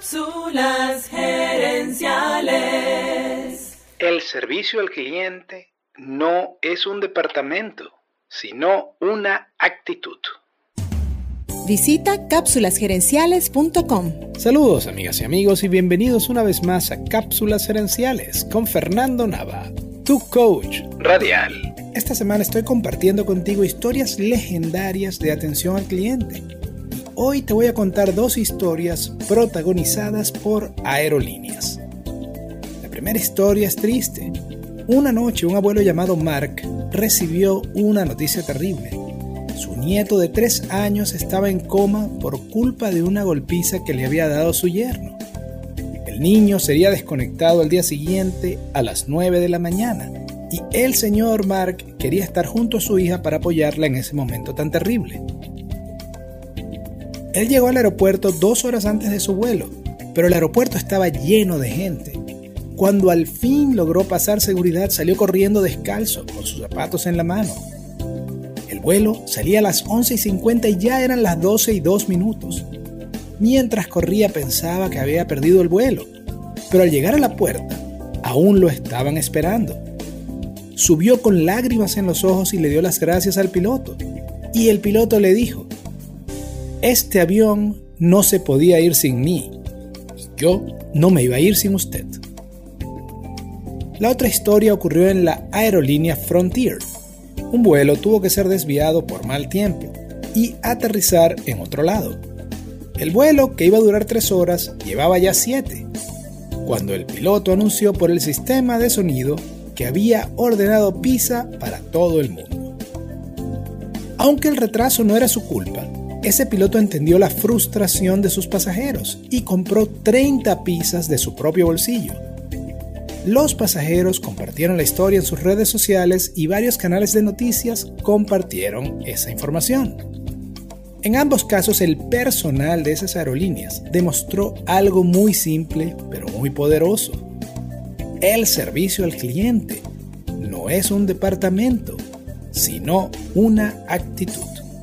Cápsulas gerenciales. El servicio al cliente no es un departamento, sino una actitud. Visita cápsulasgerenciales.com. Saludos amigas y amigos y bienvenidos una vez más a Cápsulas Gerenciales con Fernando Nava, tu coach radial. Esta semana estoy compartiendo contigo historias legendarias de atención al cliente. Hoy te voy a contar dos historias protagonizadas por aerolíneas. La primera historia es triste. Una noche un abuelo llamado Mark recibió una noticia terrible su nieto de tres años estaba en coma por culpa de una golpiza que le había dado su yerno. El niño sería desconectado al día siguiente a las 9 de la mañana y el señor Mark quería estar junto a su hija para apoyarla en ese momento tan terrible. Él llegó al aeropuerto dos horas antes de su vuelo, pero el aeropuerto estaba lleno de gente. Cuando al fin logró pasar seguridad, salió corriendo descalzo, con sus zapatos en la mano vuelo salía a las 11 y 50 y ya eran las 12 y 2 minutos. Mientras corría pensaba que había perdido el vuelo, pero al llegar a la puerta, aún lo estaban esperando. Subió con lágrimas en los ojos y le dio las gracias al piloto. Y el piloto le dijo, este avión no se podía ir sin mí. yo no me iba a ir sin usted. La otra historia ocurrió en la aerolínea Frontier, un vuelo tuvo que ser desviado por mal tiempo y aterrizar en otro lado. El vuelo, que iba a durar tres horas, llevaba ya siete, cuando el piloto anunció por el sistema de sonido que había ordenado pizza para todo el mundo. Aunque el retraso no era su culpa, ese piloto entendió la frustración de sus pasajeros y compró 30 pizzas de su propio bolsillo los pasajeros compartieron la historia en sus redes sociales y varios canales de noticias compartieron esa información. En ambos casos el personal de esas aerolíneas demostró algo muy simple pero muy poderoso. El servicio al cliente no es un departamento, sino una actitud.